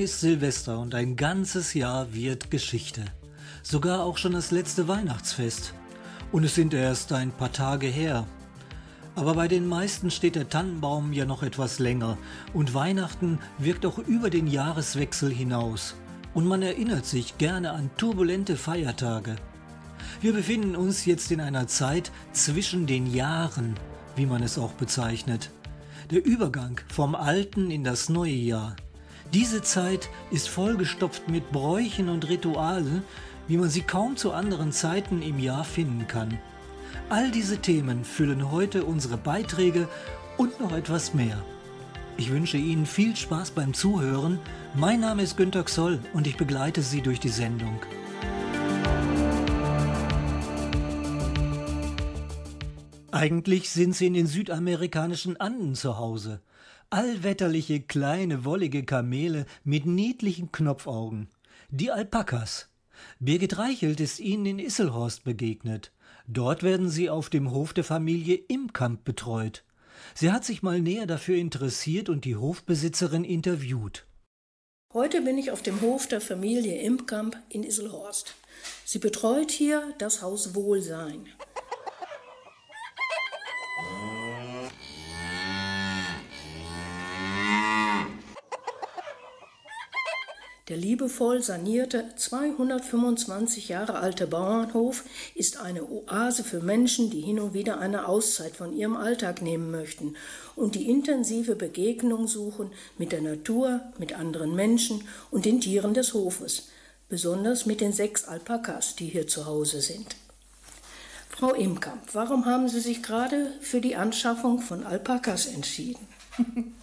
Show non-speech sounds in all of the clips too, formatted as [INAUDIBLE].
Ist Silvester und ein ganzes Jahr wird Geschichte. Sogar auch schon das letzte Weihnachtsfest. Und es sind erst ein paar Tage her. Aber bei den meisten steht der Tannenbaum ja noch etwas länger und Weihnachten wirkt auch über den Jahreswechsel hinaus. Und man erinnert sich gerne an turbulente Feiertage. Wir befinden uns jetzt in einer Zeit zwischen den Jahren, wie man es auch bezeichnet. Der Übergang vom alten in das neue Jahr. Diese Zeit ist vollgestopft mit Bräuchen und Ritualen, wie man sie kaum zu anderen Zeiten im Jahr finden kann. All diese Themen füllen heute unsere Beiträge und noch etwas mehr. Ich wünsche Ihnen viel Spaß beim Zuhören. Mein Name ist Günter Xoll und ich begleite Sie durch die Sendung. Eigentlich sind Sie in den südamerikanischen Anden zu Hause allwetterliche kleine wollige Kamele mit niedlichen Knopfaugen, die Alpakas. Birgit Reichelt ist ihnen in Isselhorst begegnet. Dort werden sie auf dem Hof der Familie Imkamp betreut. Sie hat sich mal näher dafür interessiert und die Hofbesitzerin interviewt. Heute bin ich auf dem Hof der Familie Imkamp in Isselhorst. Sie betreut hier das Haus Wohlsein. Der liebevoll sanierte 225 Jahre alte Bauernhof ist eine Oase für Menschen, die hin und wieder eine Auszeit von ihrem Alltag nehmen möchten und die intensive Begegnung suchen mit der Natur, mit anderen Menschen und den Tieren des Hofes, besonders mit den sechs Alpakas, die hier zu Hause sind. Frau Imkamp, warum haben Sie sich gerade für die Anschaffung von Alpakas entschieden? [LAUGHS]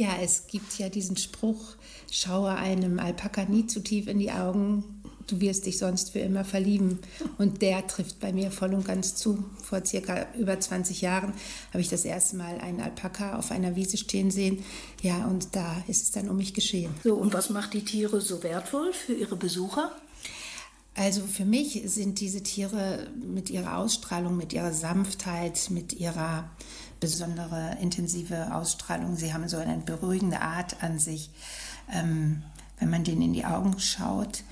Ja, es gibt ja diesen Spruch, schaue einem Alpaka nie zu tief in die Augen, du wirst dich sonst für immer verlieben. Und der trifft bei mir voll und ganz zu. Vor circa über 20 Jahren habe ich das erste Mal einen Alpaka auf einer Wiese stehen sehen. Ja, und da ist es dann um mich geschehen. So, und was macht die Tiere so wertvoll für ihre Besucher? Also für mich sind diese Tiere mit ihrer Ausstrahlung, mit ihrer Sanftheit, mit ihrer besondere intensive Ausstrahlung. Sie haben so eine beruhigende Art an sich. Ähm, wenn man denen in die Augen schaut,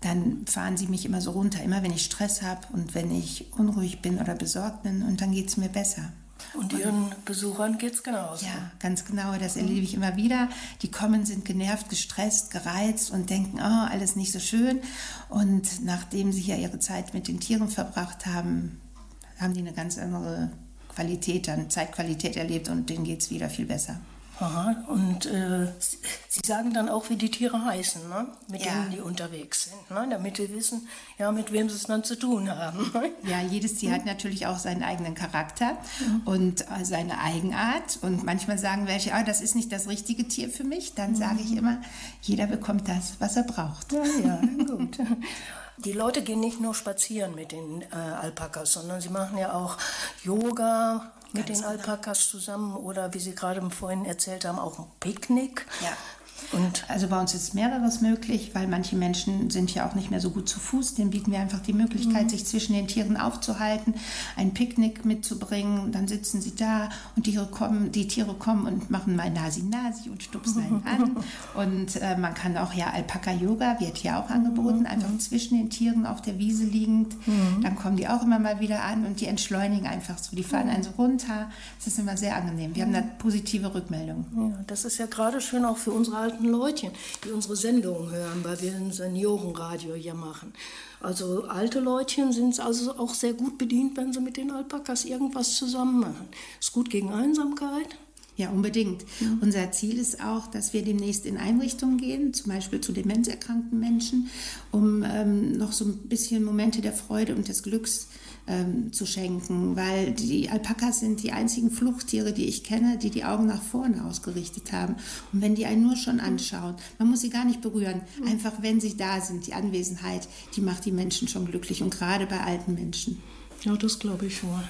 dann fahren sie mich immer so runter, immer wenn ich Stress habe und wenn ich unruhig bin oder besorgt bin und dann geht es mir besser. Und Ihren Besuchern geht es genauso? Ja, ganz genau. Das erlebe ich immer wieder. Die kommen, sind genervt, gestresst, gereizt und denken, oh, alles nicht so schön. Und nachdem sie ja ihre Zeit mit den Tieren verbracht haben, haben die eine ganz andere Qualität, dann Zeitqualität erlebt und denen geht es wieder viel besser. Aha, und äh, Sie sagen dann auch, wie die Tiere heißen, ne? mit Ja. denen die unterwegs sind, ne? damit sie wissen, ja, mit wem sie es dann zu tun haben. ne? Ja, jedes Tier hat natürlich auch seinen eigenen Charakter und äh, seine Eigenart. Und manchmal sagen welche, ah, das ist nicht das richtige Tier für mich. Dann sage ich immer, jeder bekommt das, was er braucht. Ja, ja, [LAUGHS] gut. Die Leute gehen nicht nur spazieren mit den äh, Alpakas, sondern sie machen ja auch Yoga mit den genau. Alpakas zusammen oder wie Sie gerade vorhin erzählt haben, auch ein Picknick. Ja. Und Also bei uns ist mehreres möglich, weil manche Menschen sind ja auch nicht mehr so gut zu Fuß. Denen bieten wir einfach die Möglichkeit, sich zwischen den Tieren aufzuhalten, ein Picknick mitzubringen. Dann sitzen sie da und die Tiere kommen, die Tiere kommen und machen mal Nasi-Nasi und stupsen einen an. [LAUGHS] Und äh, man kann auch ja Alpaka-Yoga wird ja auch angeboten, einfach zwischen den Tieren auf der Wiese liegend. Dann kommen die auch immer mal wieder an und die entschleunigen einfach so. Die fahren einen so runter. Es ist immer sehr angenehm. Wir haben da positive Rückmeldungen. Ja, das ist ja gerade schön auch für unsere alten Leutchen, die unsere Sendungen hören, weil wir ein Seniorenradio hier machen. Also alte Leutchen sind also auch sehr gut bedient, wenn sie mit den Alpakas irgendwas zusammen machen. Ist gut gegen Einsamkeit. Ja, unbedingt. Unser Ziel ist auch, dass wir demnächst in Einrichtungen gehen, zum Beispiel zu demenzerkrankten Menschen, um ähm, noch so ein bisschen Momente der Freude und des Glücks ähm, zu schenken, weil die Alpakas sind die einzigen Fluchttiere, die ich kenne, die die Augen nach vorne ausgerichtet haben. Und wenn die einen nur schon anschauen, man muss sie gar nicht berühren, einfach wenn sie da sind, die Anwesenheit, die macht die Menschen schon glücklich und gerade bei alten Menschen. Ja, das glaube ich wohl.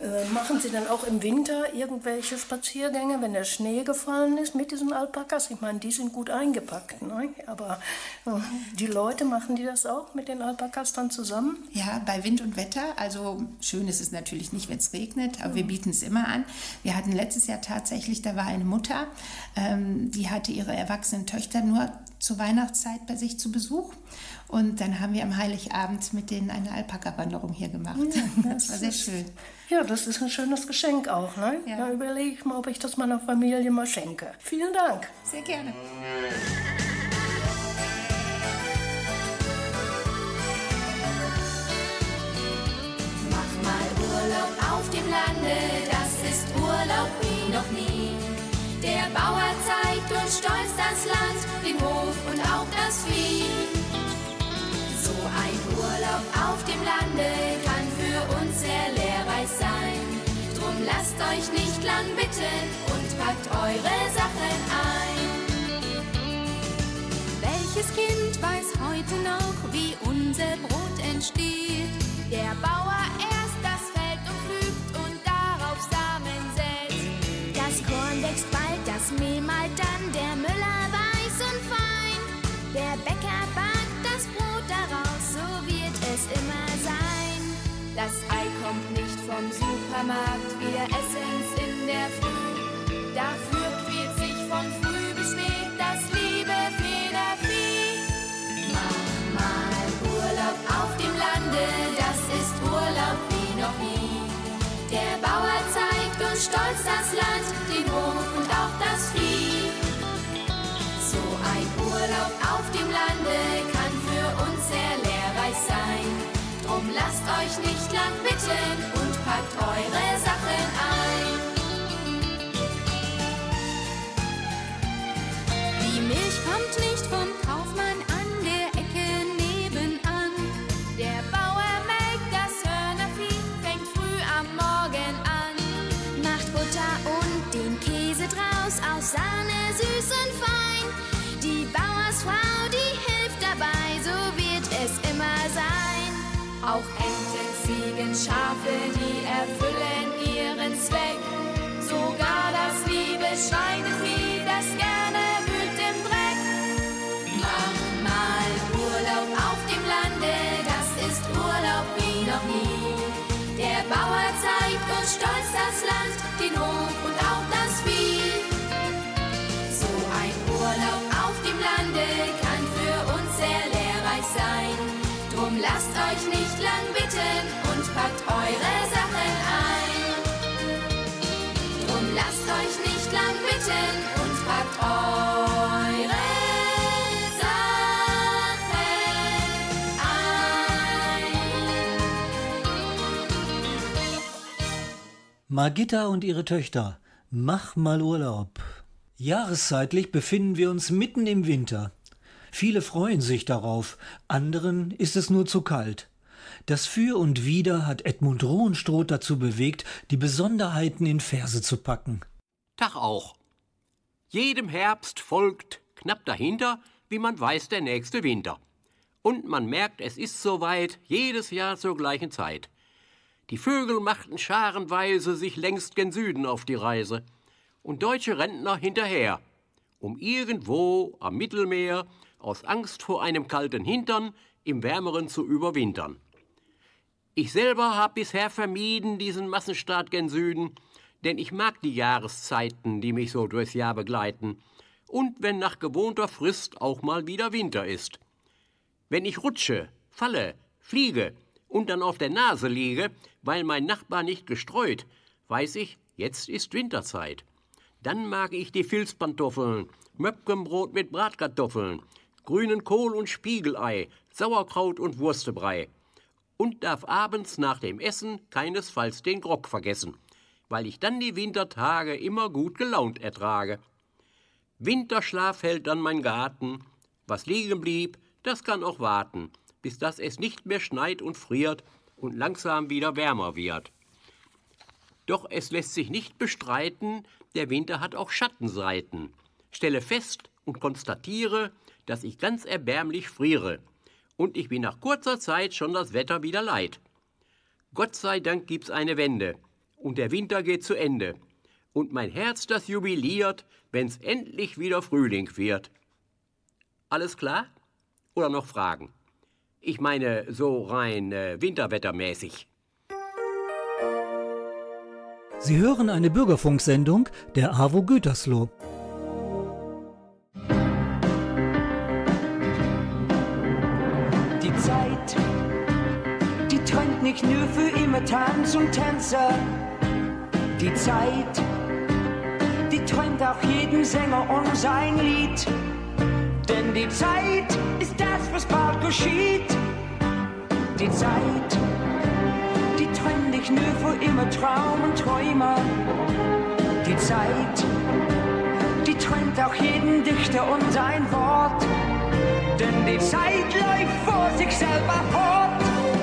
Äh, machen Sie dann auch im Winter irgendwelche Spaziergänge, wenn der Schnee gefallen ist mit diesen Alpakas? Ich meine, die sind gut eingepackt, ne? aber äh, die Leute, machen die das auch mit den Alpakas dann zusammen? Ja, bei Wind und Wetter. Also schön ist es natürlich nicht, wenn es regnet, aber wir bieten es immer an. Wir hatten letztes Jahr tatsächlich, da war eine Mutter, ähm, die hatte ihre erwachsenen Töchter nur zur Weihnachtszeit bei sich zu Besuch. Und dann haben wir am Heiligabend mit denen eine Alpaka-Wanderung hier gemacht. Ja, [LAUGHS] das, das, war sehr schön. Ja, das ist ein schönes Geschenk auch. Ne? Ja. Da überlege ich mal, ob ich das meiner Familie mal schenke. Vielen Dank. Sehr gerne. Mach mal Urlaub auf dem Lande, das ist Urlaub wie noch nie. Der Bauer zeigt uns stolz das Land, den Hof und auch das Vieh. Lande kann für uns sehr lehrreich sein. Drum lasst euch nicht lang bitten und packt eure Sachen ein. Welches Kind weiß heute noch, wie unser Brot entsteht? Der Bauer lang bitten und packt eure Sachen ein. Die Milch kommt nicht vom Kaufmann an der Ecke nebenan. Der Bauer melkt das Hörnervieh, fängt früh am Morgen an, macht Butter und den Käse draus aus Sahne süß und fein. Die Bauersfrau, die hilft dabei, so wird es immer sein. Auch Enten, Schafe, die erfüllen ihren Zweck. Sogar das liebe Schweinevieh, das gerne wühlt im Dreck. Mach mal Urlaub auf dem Lande, das ist Urlaub wie noch nie. Der Bauer zeigt uns stolz das Land, den Hof und bitten und packt eure Sachen ein. Margitta und ihre Töchter. Mach mal Urlaub. Jahreszeitlich befinden wir uns mitten im Winter. Viele freuen sich darauf, anderen ist es nur zu kalt. Das Für und Wider hat Edmund Rohenstroth dazu bewegt, die Besonderheiten in Verse zu packen. Tag auch. Jedem Herbst folgt knapp dahinter, wie man weiß, der nächste Winter. Und man merkt, es ist soweit, jedes Jahr zur gleichen Zeit. Die Vögel machten scharenweise sich längst gen Süden auf die Reise und deutsche Rentner hinterher, um irgendwo am Mittelmeer aus Angst vor einem kalten Hintern im Wärmeren zu überwintern. Ich selber habe bisher vermieden diesen Massenstart gen Süden, denn ich mag die Jahreszeiten, die mich so durchs Jahr begleiten, und wenn nach gewohnter Frist auch mal wieder Winter ist. Wenn ich rutsche, falle, fliege und dann auf der Nase liege, weil mein Nachbar nicht gestreut, weiß ich, jetzt ist Winterzeit. Dann mag ich die Filzpantoffeln, Möpkenbrot mit Bratkartoffeln, grünen Kohl und Spiegelei, Sauerkraut und Wurstebrei. Und darf abends nach dem Essen keinesfalls den Grog vergessen, weil ich dann die Wintertage immer gut gelaunt ertrage. Winterschlaf hält dann mein Garten, was liegen blieb, das kann auch warten, bis dass es nicht mehr schneit und friert und langsam wieder wärmer wird. Doch es lässt sich nicht bestreiten, der Winter hat auch Schattenseiten. Stelle fest und konstatiere, dass ich ganz erbärmlich friere. Und ich bin nach kurzer Zeit schon das Wetter wieder leid. Gott sei Dank gibt's eine Wende. Und der Winter geht zu Ende. Und mein Herz, das jubiliert, wenn's endlich wieder Frühling wird. Alles klar? Oder noch Fragen? Ich meine, so rein äh, winterwettermäßig. Sie hören eine Bürgerfunksendung der AWO Gütersloh. Die Zeit, die träumt nicht nur für immer Tanz und Tänzer. Die Zeit, die träumt auch jeden Sänger um sein Lied. Denn die Zeit ist das, was bald geschieht. Die Zeit, die träumt nicht nur für immer Traum und Träumer. Die Zeit, die träumt auch jeden Dichter und sein Wort. Denn die Zeit läuft vor sich selber fort.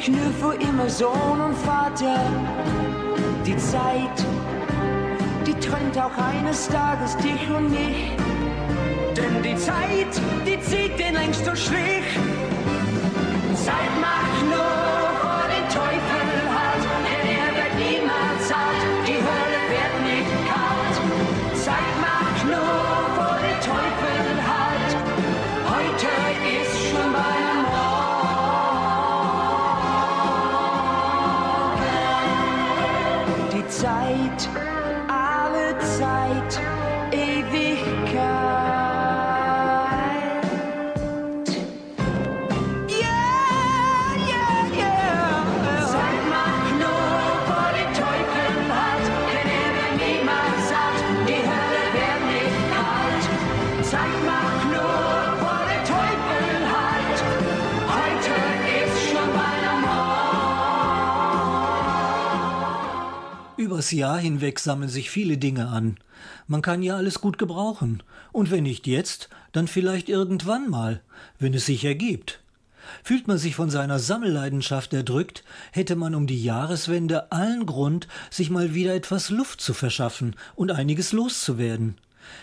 Mich nur immer Sohn und Vater. Die Zeit, die trennt auch eines Tages dich und mich. Denn die Zeit, die zieht den längsten Strich. Zeit macht nur Übers Jahr hinweg sammeln sich viele Dinge an. Man kann ja alles gut gebrauchen. Und wenn nicht jetzt, dann vielleicht irgendwann mal, wenn es sich ergibt. Fühlt man sich von seiner Sammelleidenschaft erdrückt, hätte man um die Jahreswende allen Grund, sich mal wieder etwas Luft zu verschaffen und einiges loszuwerden.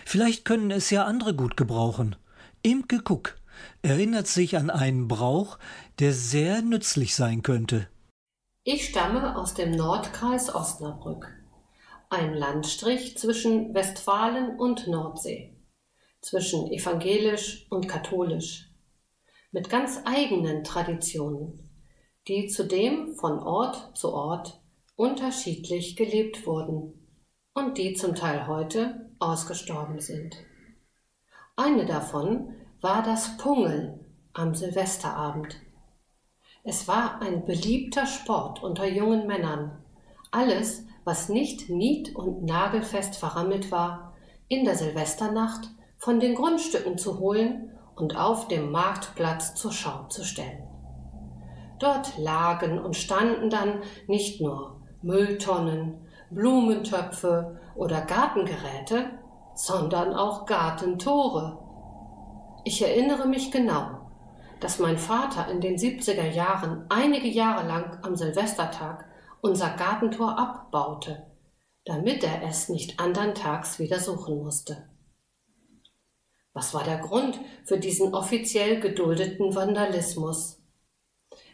Vielleicht können es ja andere gut gebrauchen. Imke Kuck erinnert sich an einen Brauch, der sehr nützlich sein könnte. Ich stamme aus dem Nordkreis Osnabrück, ein Landstrich zwischen Westfalen und Nordsee, zwischen evangelisch und katholisch, mit ganz eigenen Traditionen, die zudem von Ort zu Ort unterschiedlich gelebt wurden und die zum Teil heute ausgestorben sind. Eine davon war das Pungeln am Silvesterabend. Es war ein beliebter Sport unter jungen Männern. Alles, was nicht nied- und nagelfest verrammelt war, in der Silvesternacht von den Grundstücken zu holen und auf dem Marktplatz zur Schau zu stellen. Dort lagen und standen dann nicht nur Mülltonnen, Blumentöpfe oder Gartengeräte, sondern auch Gartentore. Ich erinnere mich genau, dass mein Vater in den 70er Jahren einige Jahre lang am Silvestertag unser Gartentor abbaute, damit er es nicht andern Tags wieder suchen musste. Was war der Grund für diesen offiziell geduldeten Vandalismus?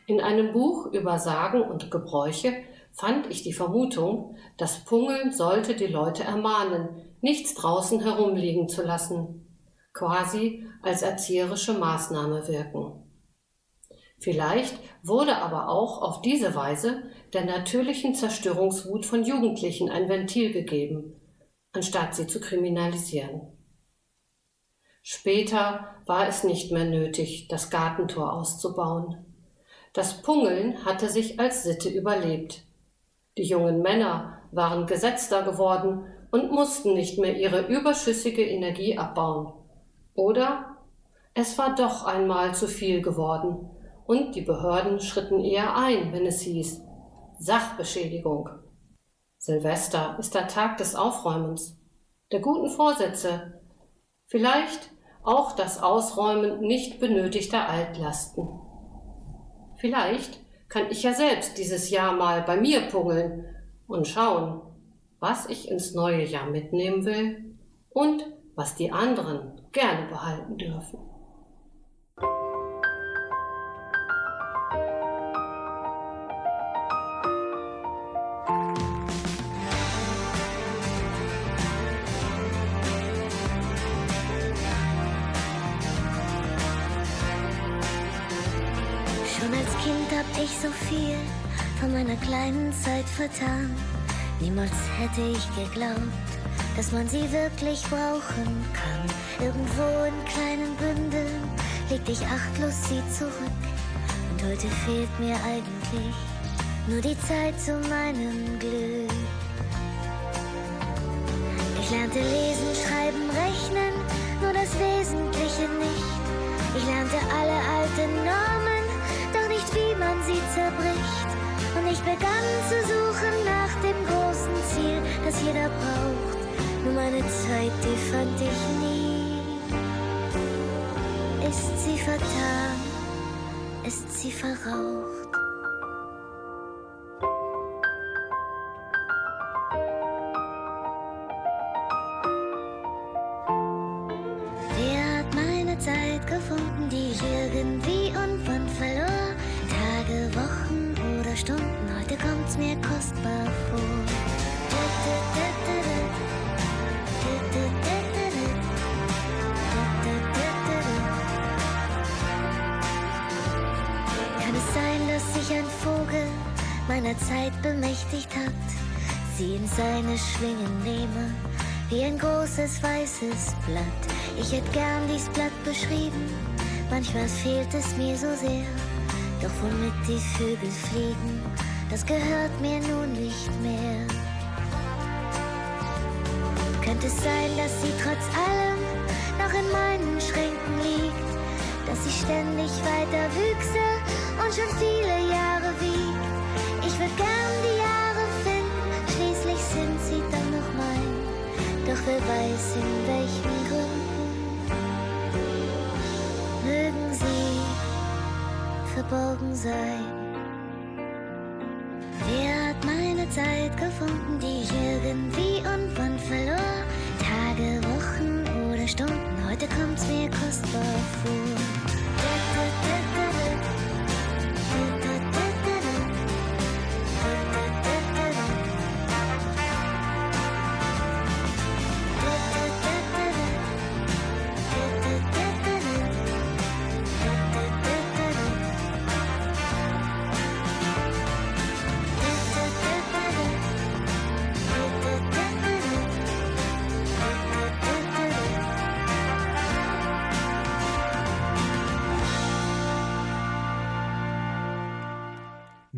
In einem Buch über Sagen und Gebräuche fand ich die Vermutung, das Pungeln sollte die Leute ermahnen, nichts draußen herumliegen zu lassen, quasi als erzieherische Maßnahme wirken. Vielleicht wurde aber auch auf diese Weise der natürlichen Zerstörungswut von Jugendlichen ein Ventil gegeben, anstatt sie zu kriminalisieren. Später war es nicht mehr nötig, das Gartentor auszubauen. Das Pungeln hatte sich als Sitte überlebt. Die jungen Männer waren gesetzter geworden und mussten nicht mehr ihre überschüssige Energie abbauen. Oder es war doch einmal zu viel geworden und die Behörden schritten eher ein, wenn es hieß Sachbeschädigung. Silvester ist der Tag des Aufräumens, der guten Vorsätze, vielleicht auch das Ausräumen nicht benötigter Altlasten. Vielleicht kann ich ja selbst dieses Jahr mal bei mir pungeln und schauen, was ich ins neue Jahr mitnehmen will und was die anderen gerne behalten dürfen. Schon als Kind hab ich so viel von meiner kleinen Zeit vertan. Niemals hätte ich geglaubt, dass man sie wirklich brauchen kann. Irgendwo in kleinen Bündeln legte ich achtlos sie zurück. Und heute fehlt mir eigentlich nur die Zeit zu meinem Glück. Ich lernte lesen, schreiben, rechnen, nur das Wesentliche nicht. Ich lernte alle alten Normen, doch nicht wie man sie zerbricht. Und ich begann zu suchen nach dem großen Ziel, das jeder braucht. Nur meine Zeit, die fand ich nie. Ist sie vertan, ist sie verraucht. Zeit bemächtigt hat, sie in seine Schwingen nehme, wie ein großes weißes Blatt. Ich hätte gern dies Blatt beschrieben, manchmal fehlt es mir so sehr. Doch womit die Vögel fliegen, das gehört mir nun nicht mehr. Könnte es sein, dass sie trotz allem noch in meinen Schränken liegt, dass sie ständig weiter wüchse und schon viele Jahre Wer weiß in welchen Gründen mögen sie verborgen sein.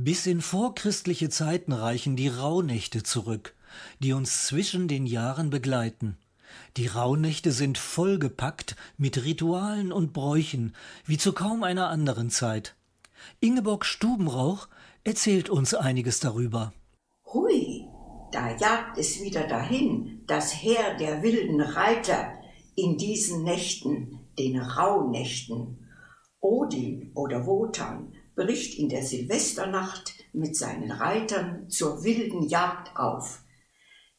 Bis in vorchristliche Zeiten reichen die Rauhnächte zurück, die uns zwischen den Jahren begleiten. Die Rauhnächte sind vollgepackt mit Ritualen und Bräuchen, wie zu kaum einer anderen Zeit. Ingeborg Stubenrauch erzählt uns einiges darüber. Hui, da jagt es wieder dahin, das Heer der wilden Reiter in diesen Nächten, den Rauhnächten. Odin oder Wotan bricht in der Silvesternacht mit seinen Reitern zur wilden Jagd auf.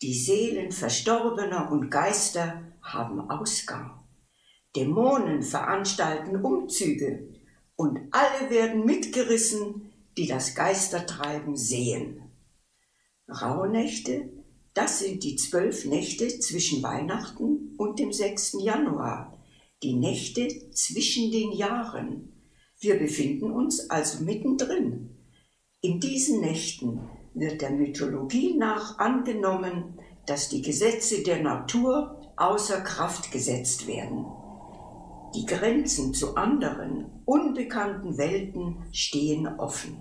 Die Seelen Verstorbener und Geister haben Ausgang. Dämonen veranstalten Umzüge und alle werden mitgerissen, die das Geistertreiben sehen. Rauhnächte, das sind die zwölf Nächte zwischen Weihnachten und dem 6. Januar, die Nächte zwischen den Jahren. Wir befinden uns also mittendrin. In diesen Nächten wird der Mythologie nach angenommen, dass die Gesetze der Natur außer Kraft gesetzt werden. Die Grenzen zu anderen, unbekannten Welten stehen offen.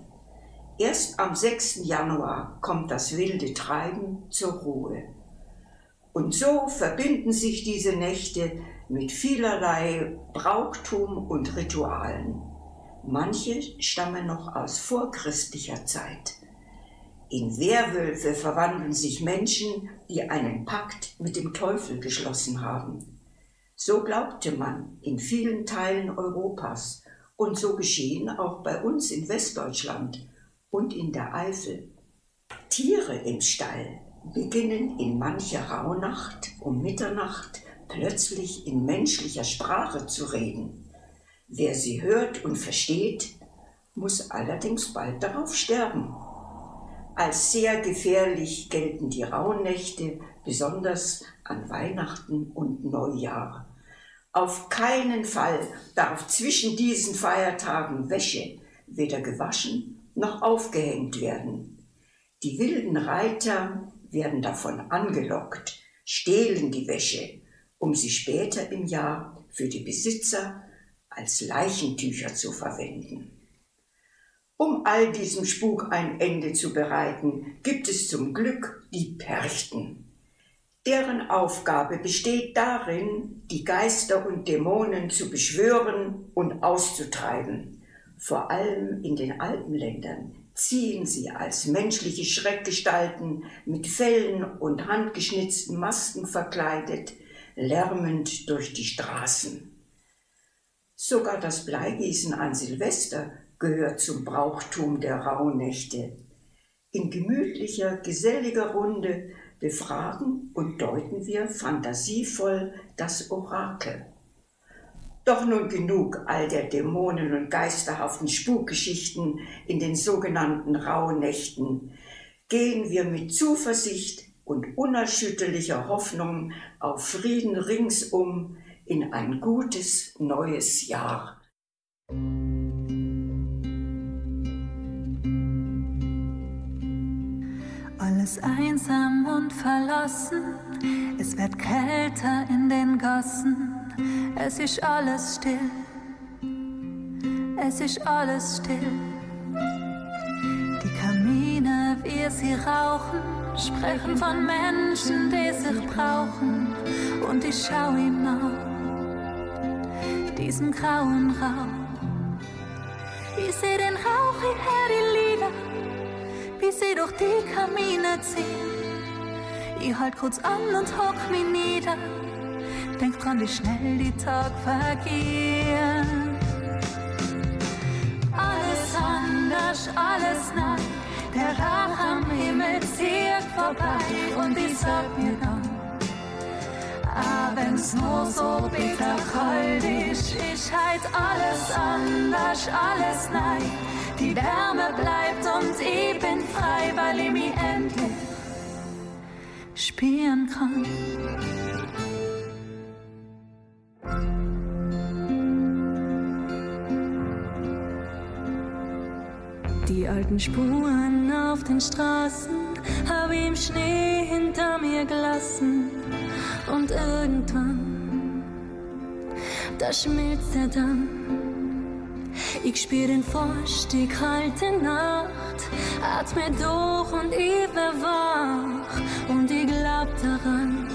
Erst am 6. Januar kommt das wilde Treiben zur Ruhe. Und so verbinden sich diese Nächte mit vielerlei Brauchtum und Ritualen. Manche stammen noch aus vorchristlicher Zeit. In Werwölfe verwandeln sich Menschen, die einen Pakt mit dem Teufel geschlossen haben. So glaubte man in vielen Teilen Europas und so geschehen auch bei uns in Westdeutschland und in der Eifel. Tiere im Stall beginnen in mancher Rauhnacht um Mitternacht plötzlich in menschlicher Sprache zu reden. Wer sie hört und versteht, muss allerdings bald darauf sterben. Als sehr gefährlich gelten die Rauhnächte, besonders an Weihnachten und Neujahr. Auf keinen Fall darf zwischen diesen Feiertagen Wäsche weder gewaschen noch aufgehängt werden. Die wilden Reiter werden davon angelockt, stehlen die Wäsche, um sie später im Jahr für die Besitzer als Leichentücher zu verwenden. Um all diesem Spuk ein Ende zu bereiten, gibt es zum Glück die Perchten. Deren Aufgabe besteht darin, die Geister und Dämonen zu beschwören und auszutreiben. Vor allem in den Alpenländern ziehen sie als menschliche Schreckgestalten mit Fellen und handgeschnitzten Masken verkleidet, lärmend durch die Straßen. Sogar das Bleigießen an Silvester gehört zum Brauchtum der Rauhnächte. In gemütlicher, geselliger Runde befragen und deuten wir fantasievoll das Orakel. Doch nun genug all der Dämonen und geisterhaften Spukgeschichten in den sogenannten Rauhnächten. Gehen wir mit Zuversicht und unerschütterlicher Hoffnung auf Frieden ringsum in ein gutes neues Jahr. Alles einsam und verlassen, es wird kälter in den Gassen, es ist alles still, es ist alles still. Die Kamine, wie sie rauchen, sprechen von Menschen, die sich brauchen, und ich schau ihm nach, diesem grauen Raum. Ich seh den Rauch hierher, die Lieder wie sie durch die Kamine ziehen. Ich halt kurz an und hock mich nieder, denk dran, wie schnell die Tag vergehen. Alles anders, alles neu, der Rauch am Himmel zieht vorbei und ich sag mir dann, Ah, wenn's nur so bitter kalt ist, ist halt alles anders, alles neu. Die Wärme bleibt und ich bin frei, weil ich mich endlich spielen kann. Die alten Spuren auf den Straßen hab ich im Schnee hinter mir gelassen und irgendwann, da schmilzt er dann. Ich spür den die kalte Nacht, atme durch und ich wach und ich glaub daran,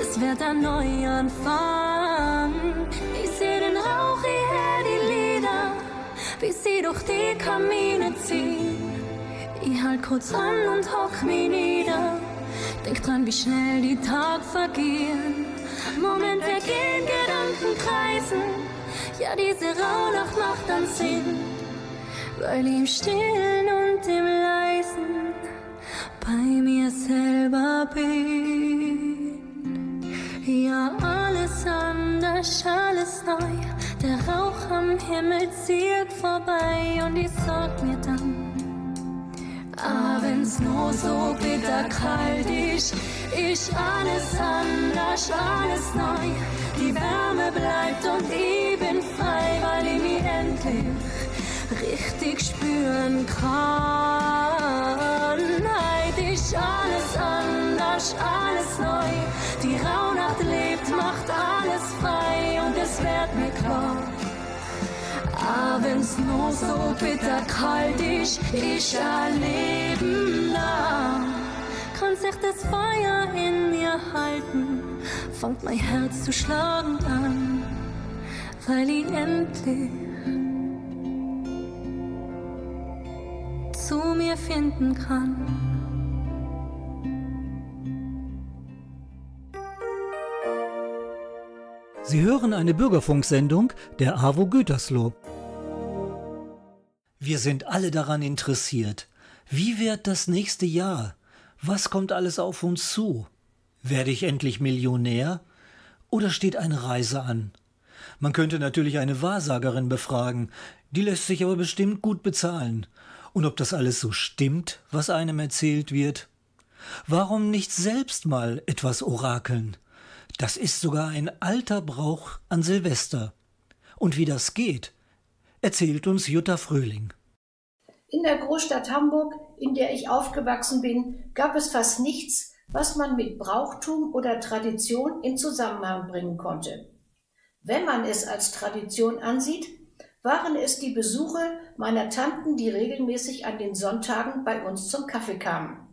es wird ein Neuanfang. Ich seh den Rauch, ich hör die Lieder, wie sie durch die Kamine ziehen. Ich halt kurz an und hock mich nieder, denk dran, wie schnell die Tag vergehen. Momente gehen, Gedanken kreisen, ja, diese Rauhnacht macht dann Sinn, weil im Stillen und im Leisen bei mir selber bin. Ja, alles anders, alles neu. Der Rauch am Himmel zieht vorbei und ich sag mir dann, Ah, wenn's nur so bitter kalt ist, ist alles anders, alles neu. Die Wärme bleibt und ich bin frei, weil ich mich endlich richtig spüren kann. Heute ist alles anders, alles neu. Die Rauhnacht lebt, macht alles frei und es wird mir klar. Wenn's nur so bitter kalt ist, ich ein Leben lang. Kann sich das Feuer in mir halten, fängt mein Herz zu schlagen an, weil ich endlich zu mir finden kann. Sie hören eine Bürgerfunksendung der AWO Gütersloh. Wir sind alle daran interessiert. Wie wird das nächste Jahr? Was kommt alles auf uns zu? Werde ich endlich Millionär? Oder steht eine Reise an? Man könnte natürlich eine Wahrsagerin befragen, die lässt sich aber bestimmt gut bezahlen. Und ob das alles so stimmt, was einem erzählt wird? Warum nicht selbst mal etwas orakeln? Das ist sogar ein alter Brauch an Silvester. Und wie das geht, erzählt uns Jutta Fröhling. In der Großstadt Hamburg, in der ich aufgewachsen bin, gab es fast nichts, was man mit Brauchtum oder Tradition in Zusammenhang bringen konnte. Wenn man es als Tradition ansieht, waren es die Besuche meiner Tanten, die regelmäßig an den Sonntagen bei uns zum Kaffee kamen.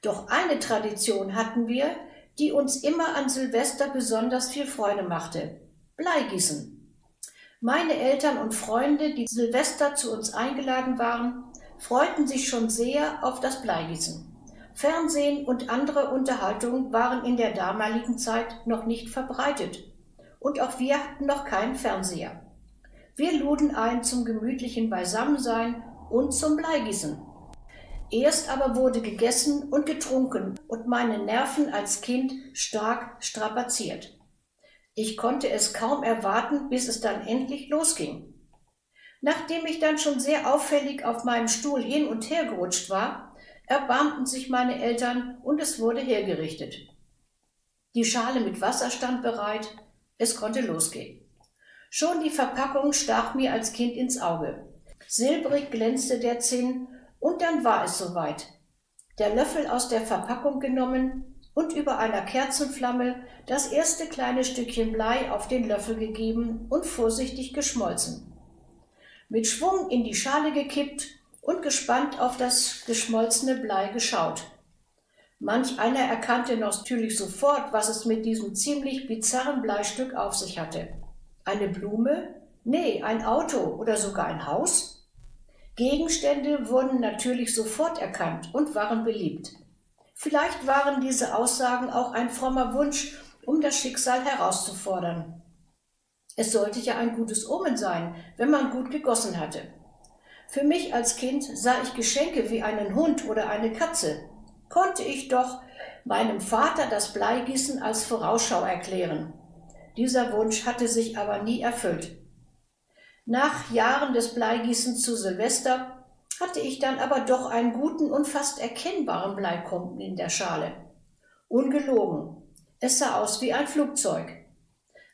Doch eine Tradition hatten wir, die uns immer an Silvester besonders viel Freude machte. Bleigießen. Meine Eltern und Freunde, die Silvester zu uns eingeladen waren, freuten sich schon sehr auf das Bleigießen. Fernsehen und andere Unterhaltungen waren in der damaligen Zeit noch nicht verbreitet. Und auch wir hatten noch keinen Fernseher. Wir luden ein zum gemütlichen Beisammensein und zum Bleigießen. Erst aber wurde gegessen und getrunken und meine Nerven als Kind stark strapaziert. Ich konnte es kaum erwarten, bis es dann endlich losging. Nachdem ich dann schon sehr auffällig auf meinem Stuhl hin und her gerutscht war, erbarmten sich meine Eltern und es wurde hergerichtet. Die Schale mit Wasser stand bereit, es konnte losgehen. Schon die Verpackung stach mir als Kind ins Auge. Silbrig glänzte der Zinn und dann war es soweit. Der Löffel aus der Verpackung genommen und über einer Kerzenflamme das erste kleine Stückchen Blei auf den Löffel gegeben und vorsichtig geschmolzen. Mit Schwung in die Schale gekippt und gespannt auf das geschmolzene Blei geschaut. Manch einer erkannte natürlich sofort, was es mit diesem ziemlich bizarren Bleistück auf sich hatte. Eine Blume? Nee, ein Auto oder sogar ein Haus? Gegenstände wurden natürlich sofort erkannt und waren beliebt. Vielleicht waren diese Aussagen auch ein frommer Wunsch, um das Schicksal herauszufordern. Es sollte ja ein gutes Omen sein, wenn man gut gegossen hatte. Für mich als Kind sah ich Geschenke wie einen Hund oder eine Katze. Konnte ich doch meinem Vater das Bleigießen als Vorausschau erklären. Dieser Wunsch hatte sich aber nie erfüllt. Nach Jahren des Bleigießens zu Silvester hatte ich dann aber doch einen guten und fast erkennbaren Bleiklumpen in der Schale. Ungelogen. Es sah aus wie ein Flugzeug.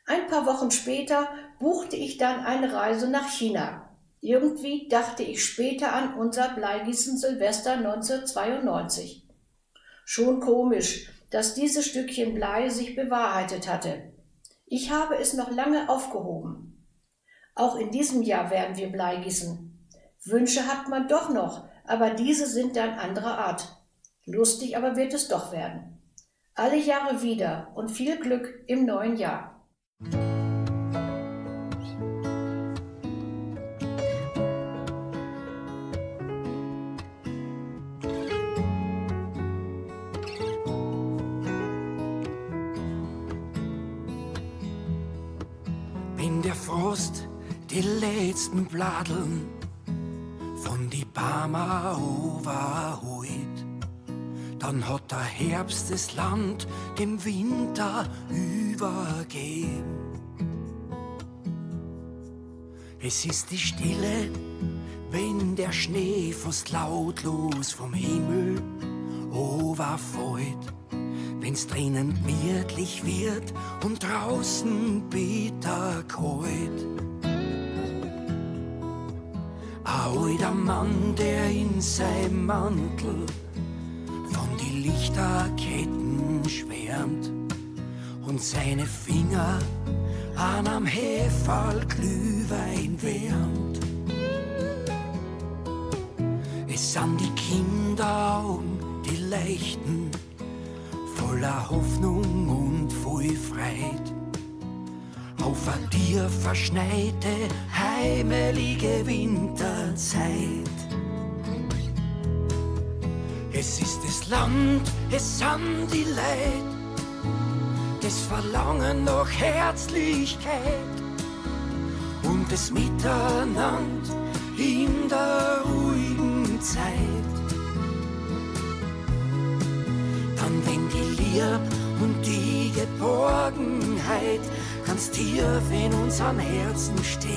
Ein paar Wochen später buchte ich dann eine Reise nach China. Irgendwie dachte ich später an unser Bleigießen Silvester 1992. Schon komisch, dass dieses Stückchen Blei sich bewahrheitet hatte. Ich habe es noch lange aufgehoben. Auch in diesem Jahr werden wir Blei gießen. Wünsche hat man doch noch, aber diese sind dann anderer Art. Lustig aber wird es doch werden. Alle Jahre wieder und viel Glück im neuen Jahr. Letzten Bladeln von die Barmer overholt. Dann hat der Herbst das Land dem Winter übergeben. Es ist die Stille, wenn der Schnee fast lautlos vom Himmel overfällt. Wenn's drinnen gemütlich wird und draußen bitter kalt. Alter Mann, der in seinem Mantel von die Lichterketten schwärmt und seine Finger an am Heferl Glühwein wärmt. Es sind die Kinderaugen, die leuchten voll voller Hoffnung und voll Freit. Auf eine dir verschneite, heimelige Winterzeit. Es ist das Land, es sind die Leid, das Verlangen nach Herzlichkeit und das Miteinander in der ruhigen Zeit. Dann wenn die Liebe und die Geborgenheit ganz tief in unserem Herzen steht,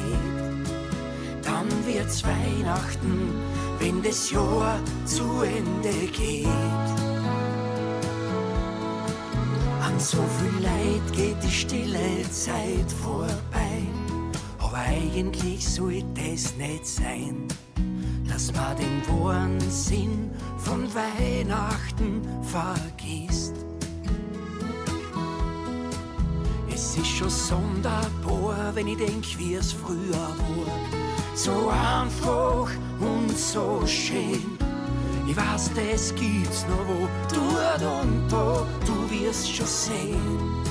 dann wird's Weihnachten, wenn das Jahr zu Ende geht. An so viel Leid geht die stille Zeit vorbei, aber eigentlich sollte es nicht sein, dass man den wahren Sinn von Weihnachten vergisst. Es ist schon sonderbar, wenn ich denk, wie es früher war. So einfach und so schön. Ich weiß, das gibt's noch wo, dort und da, du wirst schon sehen.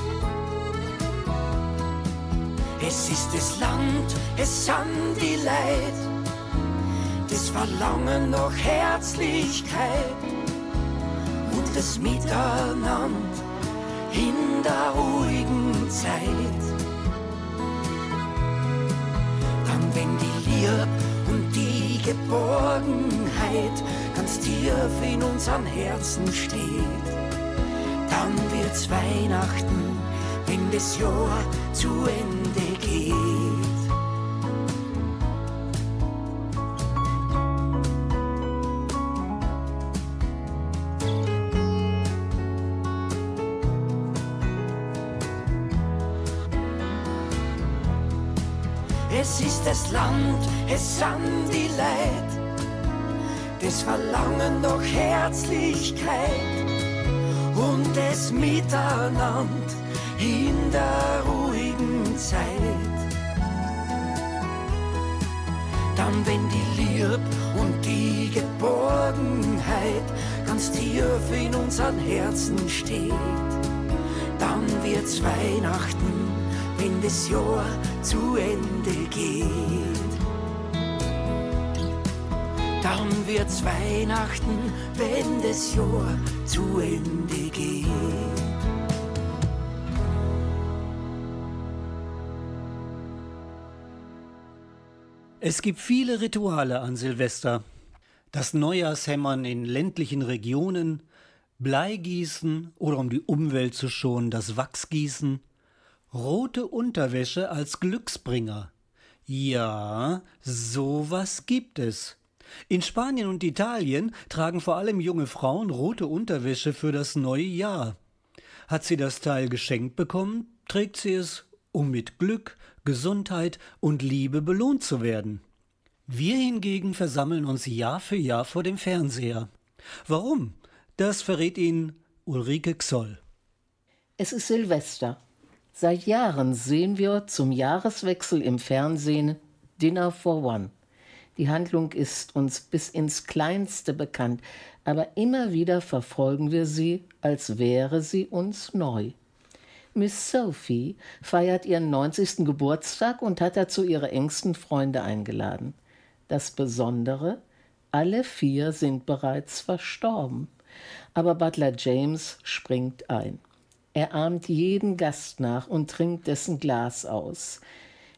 Es ist das Land, es sind die Leid, das Verlangen nach Herzlichkeit und das Miteinander in der ruhigen Zeit. Dann, wenn die Liebe und die Geborgenheit ganz tief in unseren Herzen steht, dann wird's Weihnachten, wenn das Jahr zu Ende geht. Es ist das Land, es sind die Leid, das Verlangen nach Herzlichkeit und das Miteinander in der ruhigen Zeit. Dann, wenn die Liebe und die Geborgenheit ganz tief in unseren Herzen steht, dann wird's Weihnachten, wenn das Jahr zu Ende geht. Dann wird's Weihnachten, wenn das Jahr zu Ende geht. Es gibt viele Rituale an Silvester. Das Neujahrshämmern in ländlichen Regionen, Bleigießen oder um die Umwelt zu schonen, das Wachsgießen, rote Unterwäsche als Glücksbringer. Ja, sowas gibt es. In Spanien und Italien tragen vor allem junge Frauen rote Unterwäsche für das neue Jahr. Hat sie das Teil geschenkt bekommen, trägt sie es, um mit Glück, Gesundheit und Liebe belohnt zu werden. Wir hingegen versammeln uns Jahr für Jahr vor dem Fernseher. Warum? Das verrät Ihnen Ulrike Xoll. Es ist Silvester. Seit Jahren sehen wir zum Jahreswechsel im Fernsehen Dinner for One. Die Handlung ist uns bis ins Kleinste bekannt, aber immer wieder verfolgen wir sie, als wäre sie uns neu. Miss Sophie feiert ihren 90. Geburtstag und hat dazu ihre engsten Freunde eingeladen. Das Besondere, alle vier sind bereits verstorben. Aber Butler James springt ein. Er ahmt jeden Gast nach und trinkt dessen Glas aus.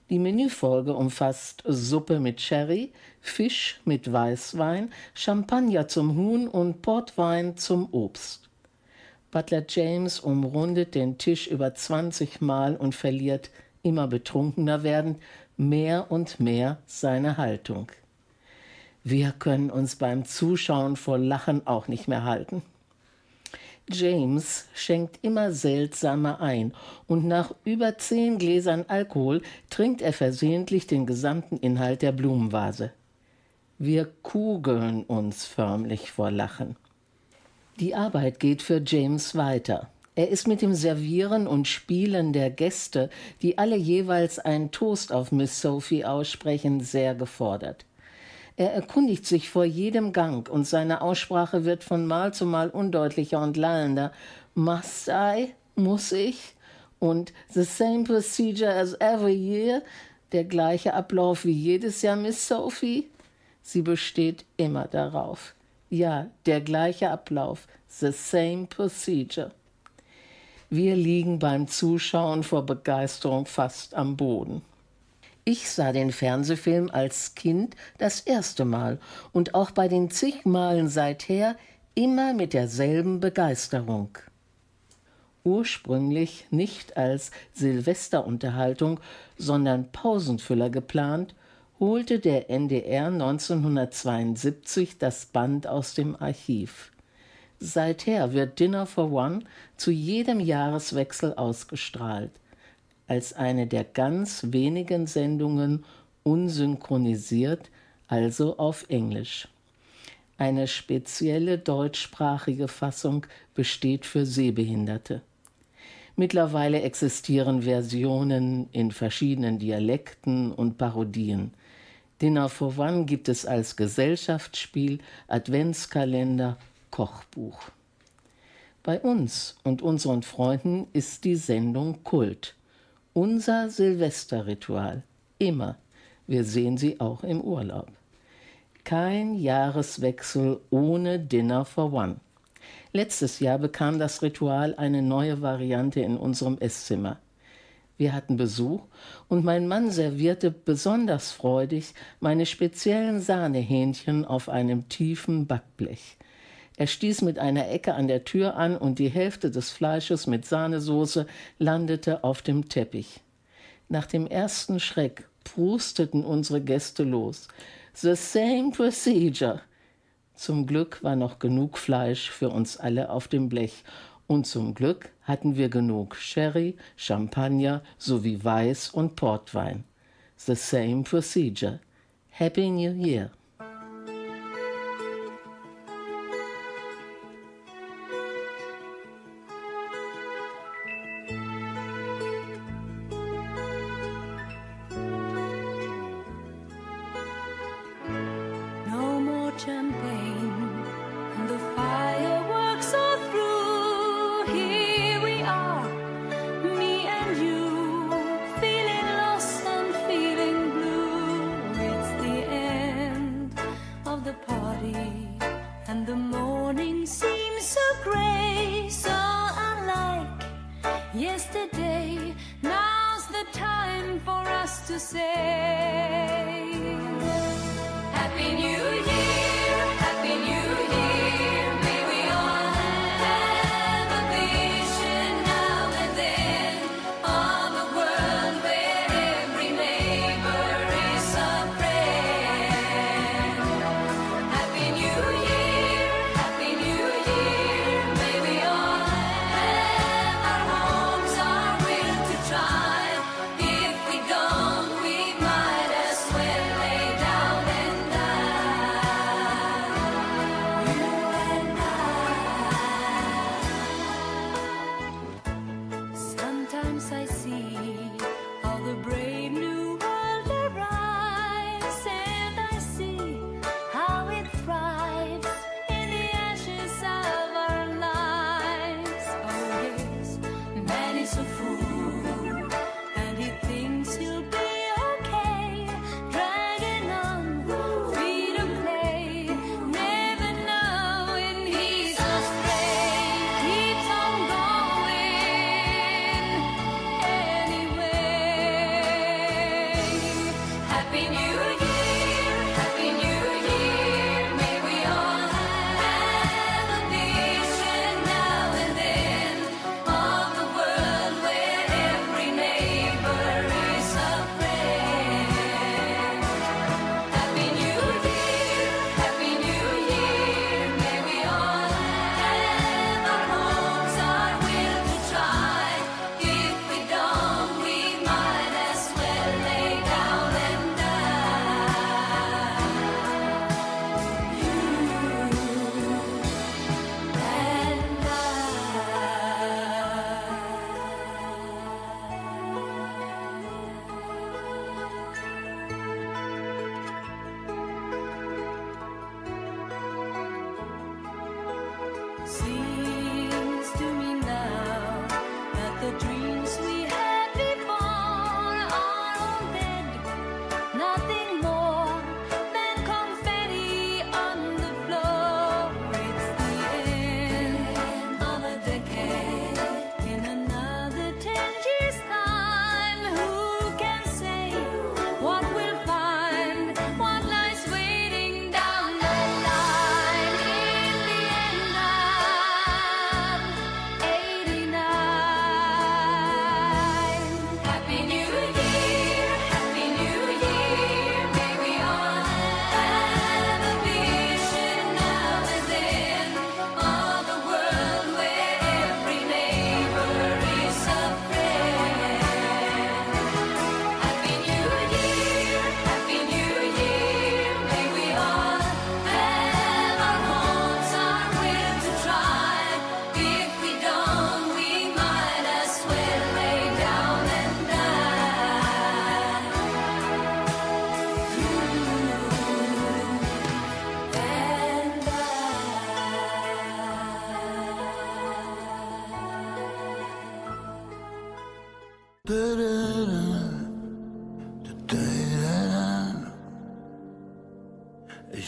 Die Menüfolge umfasst Suppe mit Sherry, Fisch mit Weißwein, Champagner zum Huhn und Portwein zum Obst. Butler James umrundet den Tisch über 20 Mal und verliert, immer betrunkener werdend, mehr und mehr seine Haltung. Wir können uns beim Zuschauen vor Lachen auch nicht mehr halten. James schenkt immer seltsamer ein und nach über zehn Gläsern Alkohol trinkt er versehentlich den gesamten Inhalt der Blumenvase. Wir kugeln uns förmlich vor Lachen. Die Arbeit geht für James weiter. Er ist mit dem Servieren und Spielen der Gäste, die alle jeweils einen Toast auf Miss Sophie aussprechen, sehr gefordert. Er erkundigt sich vor jedem Gang und seine Aussprache wird von Mal zu Mal undeutlicher und lallender. Must I? Muss ich? Und the same procedure as every year? Der gleiche Ablauf wie jedes Jahr, Miss Sophie? Sie besteht immer darauf. Ja, der gleiche Ablauf. The same procedure. Wir liegen beim Zuschauen vor Begeisterung fast am Boden. Ich sah den Fernsehfilm als Kind das erste Mal und auch bei den zig Malen seither immer mit derselben Begeisterung. Ursprünglich nicht als Silvesterunterhaltung, sondern Pausenfüller geplant, holte der NDR 1972 das Band aus dem Archiv. Seither wird Dinner for One zu jedem Jahreswechsel ausgestrahlt, als eine der ganz wenigen Sendungen unsynchronisiert, also auf Englisch. Eine spezielle deutschsprachige Fassung besteht für Sehbehinderte. Mittlerweile existieren Versionen in verschiedenen Dialekten und Parodien. Dinner for One gibt es als Gesellschaftsspiel, Adventskalender Kochbuch. Bei uns und unseren Freunden ist die Sendung Kult. Unser Silvesterritual. Immer. Wir sehen sie auch im Urlaub. Kein Jahreswechsel ohne Dinner for One. Letztes Jahr bekam das Ritual eine neue Variante in unserem Esszimmer. Wir hatten Besuch und mein Mann servierte besonders freudig meine speziellen Sahnehähnchen auf einem tiefen Backblech. Er stieß mit einer Ecke an der Tür an und die Hälfte des Fleisches mit Sahnesoße landete auf dem Teppich. Nach dem ersten Schreck prusteten unsere Gäste los. The same procedure. Zum Glück war noch genug Fleisch für uns alle auf dem Blech und zum Glück hatten wir genug Sherry, Champagner sowie Weiß und Portwein. The same procedure. Happy New Year.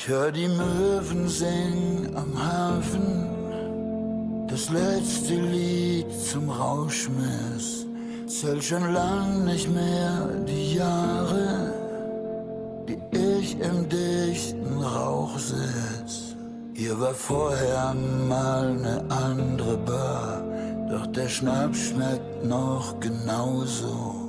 Hör die Möwen singen am Hafen, das letzte Lied zum Rauschmiss. Zähl schon lang nicht mehr die Jahre, die ich im dichten Rauch sitz. Hier war vorher mal ne andere Bar, doch der Schnaps schmeckt noch genauso.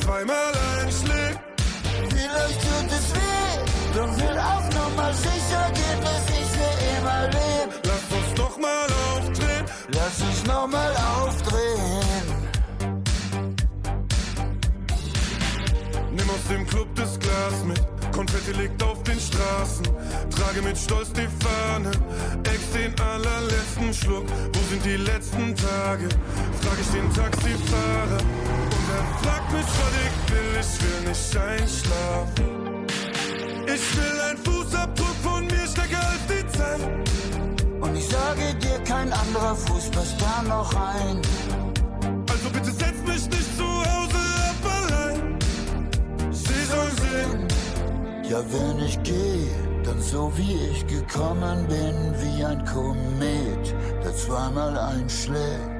zweimal einschlägt. Vielleicht tut es weh, doch will auf Nummer sicher gehen, dass ich für immer leb. Lass uns nochmal aufdrehen. Lass uns nochmal aufdrehen. Nimm aus dem Club das Glas mit. Konfetti liegt auf den Straßen. Trage mit Stolz die Fahne. Ex den allerletzten Schluck. Wo sind die letzten Tage? Frag ich den Taxifahrer. Er fragt mich, was ich will. Ich will nicht einschlafen. Ich will ein Fußabdruck von mir stärker als die Zeit. Und ich sage dir, kein anderer Fuß passt da noch rein. Also bitte setz mich nicht zu Hause ab allein. Sie soll sehen. Ja, wenn ich gehe, dann so wie ich gekommen bin, wie ein Komet, der zweimal einschlägt.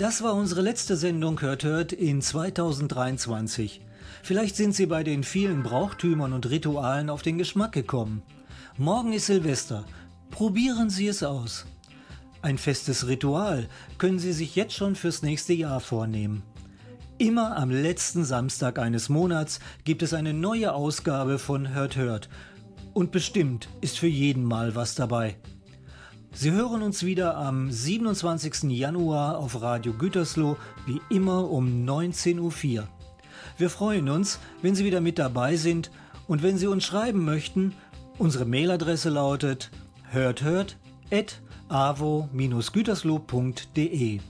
Das war unsere letzte Sendung Hört Hört in 2023. Vielleicht sind Sie bei den vielen Brauchtümern und Ritualen auf den Geschmack gekommen. Morgen ist Silvester. Probieren Sie es aus. Ein festes Ritual können Sie sich jetzt schon fürs nächste Jahr vornehmen. Immer am letzten Samstag eines Monats gibt es eine neue Ausgabe von Hört Hört. Und bestimmt ist für jeden mal was dabei. Sie hören uns wieder am 27. Januar auf Radio Gütersloh, wie immer um 19.04 Uhr. Wir freuen uns, wenn Sie wieder mit dabei sind und wenn Sie uns schreiben möchten, unsere Mailadresse lautet hörthört.avo-gütersloh.de.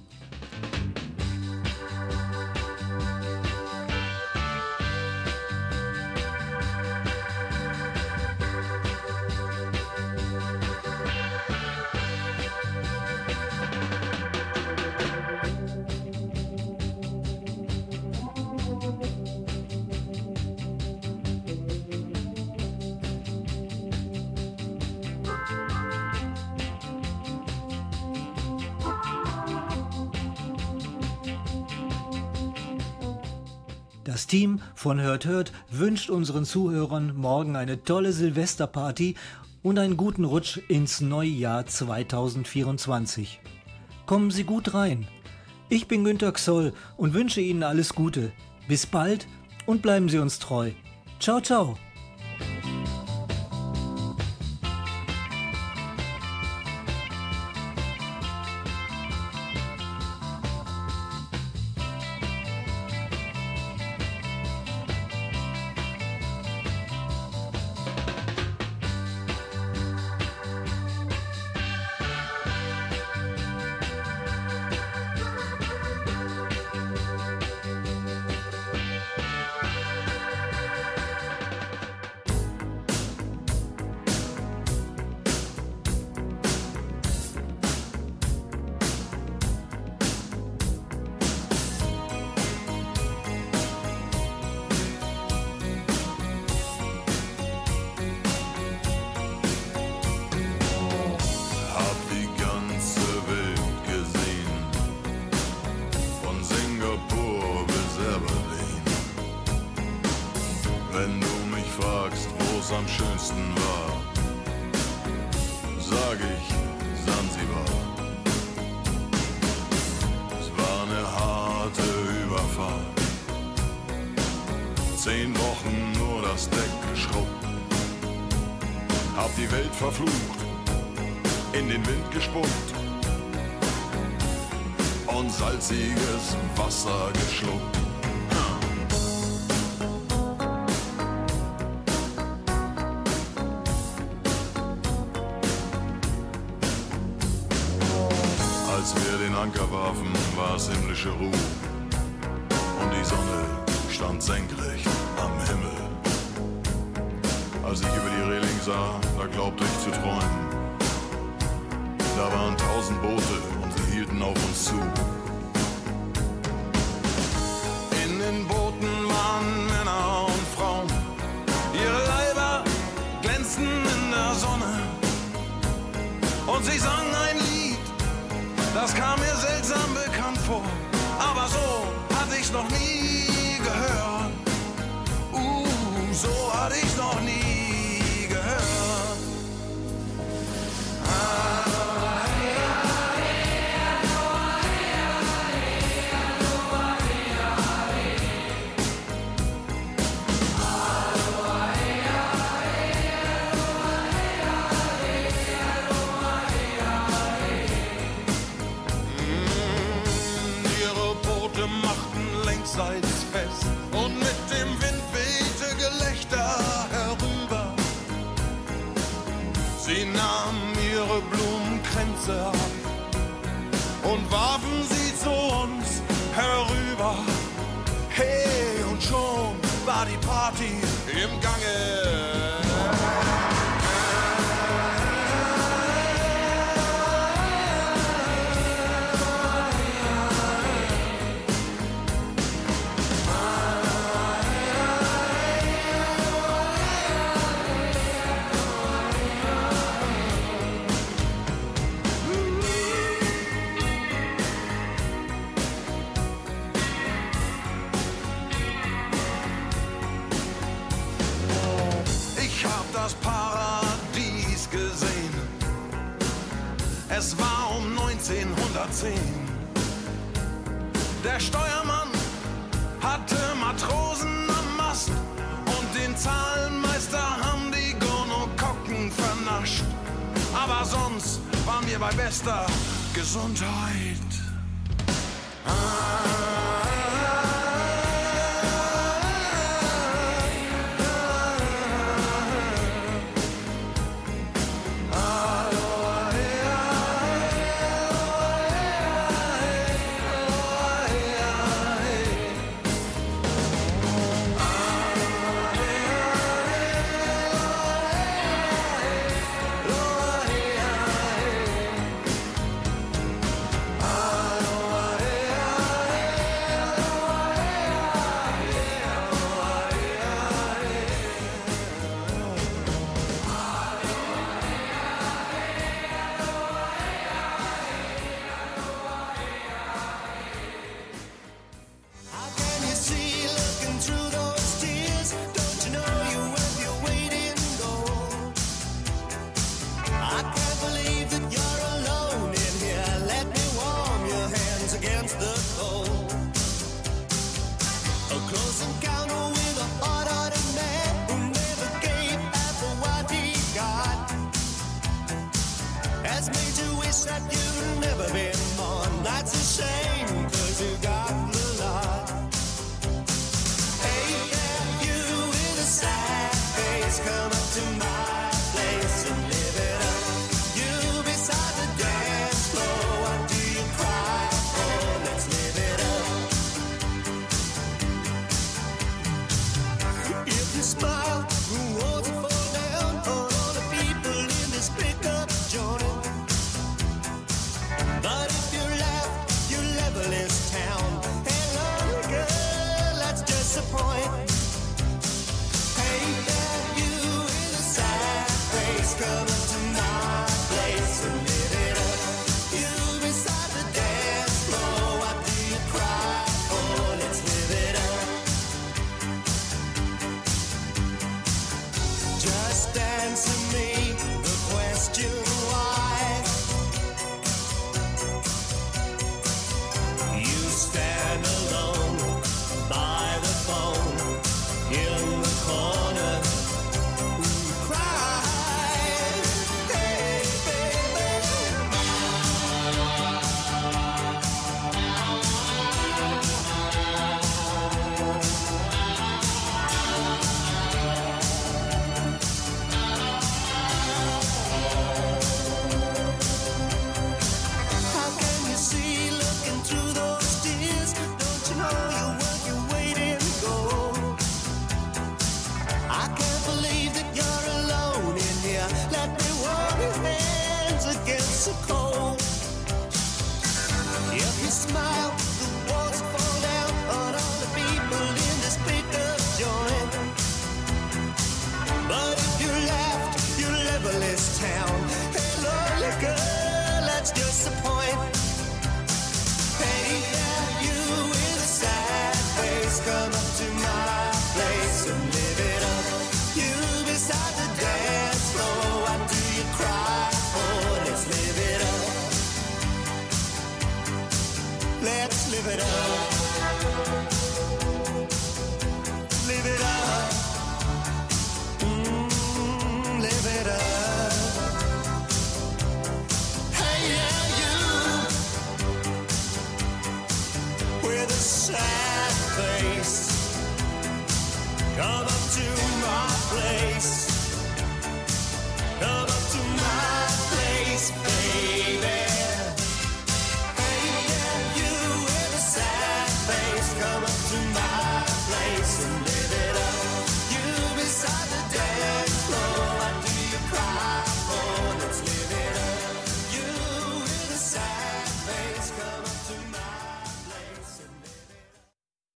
von Hört Hört wünscht unseren Zuhörern morgen eine tolle Silvesterparty und einen guten Rutsch ins neue Jahr 2024. Kommen Sie gut rein. Ich bin Günter Xoll und wünsche Ihnen alles Gute. Bis bald und bleiben Sie uns treu. Ciao, ciao. Anker warfen, war es himmlische Ruhe und die Sonne stand senkrecht am Himmel. Als ich über die Reling sah, da glaubte ich zu träumen. Da waren tausend Boote und sie hielten auf uns zu. In den Booten waren Männer und Frauen. Ihre Leiber glänzten in der Sonne. Und sie sangen das kam mir seltsam bekannt vor. Aber so hatte ich's noch nie schon war die Party 1910. Der Steuermann hatte Matrosen am Mast und den Zahlenmeister haben die Gonokokken vernascht. Aber sonst waren wir bei bester Gesundheit.